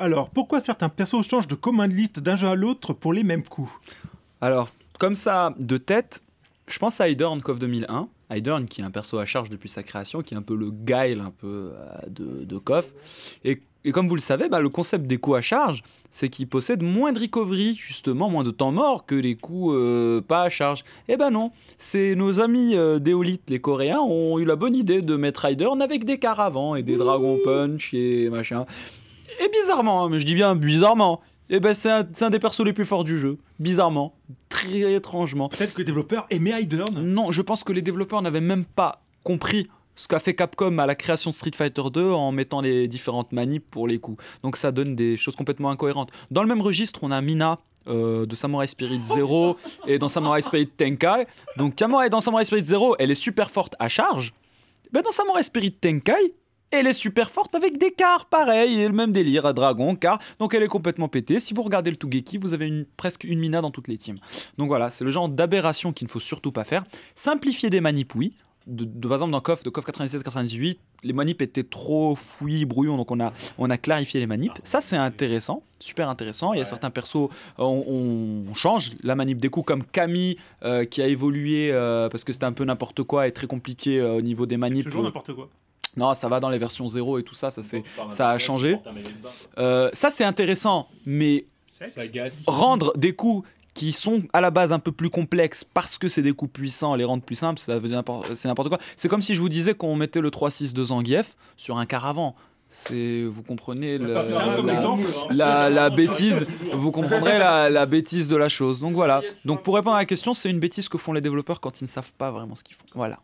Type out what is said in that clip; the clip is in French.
Alors, pourquoi certains persos changent de commande liste d'un jeu à l'autre pour les mêmes coups Alors, comme ça, de tête, je pense à Hydern KOF 2001. Hydern qui est un perso à charge depuis sa création, qui est un peu le guile un peu euh, de, de KOF. Et, et comme vous le savez, bah, le concept des coups à charge, c'est qu'il possède moins de recovery, justement, moins de temps mort que les coups euh, pas à charge. Eh ben non, c'est nos amis euh, les Coréens, ont eu la bonne idée de mettre Hydern avec des caravans et des Dragon Punch et machin. Et bizarrement, hein, mais je dis bien bizarrement, eh ben c'est un, des persos les plus forts du jeu. Bizarrement. Très étrangement. Peut-être que les développeurs aimaient Hydern Non, je pense que les développeurs n'avaient même pas compris ce qu'a fait Capcom à la création Street Fighter 2 en mettant les différentes manips pour les coups. Donc ça donne des choses complètement incohérentes. Dans le même registre, on a Mina. euh, de Samurai Spirit 0 et dans Samurai Spirit Tenkai. Donc Samurai dans Samurai Spirit 0, elle est super forte à charge. Ben, dans Samurai Spirit Tenkai, elle est super forte avec des cars, pareil, et le même délire à dragon, car donc elle est complètement pétée. Si vous regardez le Tougeki, vous avez une, presque une mina dans toutes les teams. Donc voilà, c'est le genre d'aberration qu'il ne faut surtout pas faire. Simplifier des manips, oui. De, de- par exemple, dans KOF, de KOF 97-98, les manips étaient trop fouillis, brouillons, donc on a, on a clarifié les manips. Ça, c'est intéressant, super intéressant. Il y a certains persos, euh, on, on change la manip des coups, comme Camille, euh, qui a évolué euh, parce que c'était un peu n'importe quoi et très compliqué euh, au niveau des manips. toujours n'importe quoi. Non, ça va dans les versions 0 et tout ça, ça, c'est, ça a changé. Euh, ça, c'est intéressant, mais rendre des coups qui sont à la base un peu plus complexes parce que c'est des coups puissants, les rendre plus simples, ça veut dire n'importe- c'est n'importe quoi. C'est comme si je vous disais qu'on mettait le 3-6 de Zangief sur un caravan. C'est, vous comprenez la, la, la bêtise, vous comprendrez la, la bêtise de la chose. Donc voilà. Donc pour répondre à la question, c'est une bêtise que font les développeurs quand ils ne savent pas vraiment ce qu'ils font. Voilà.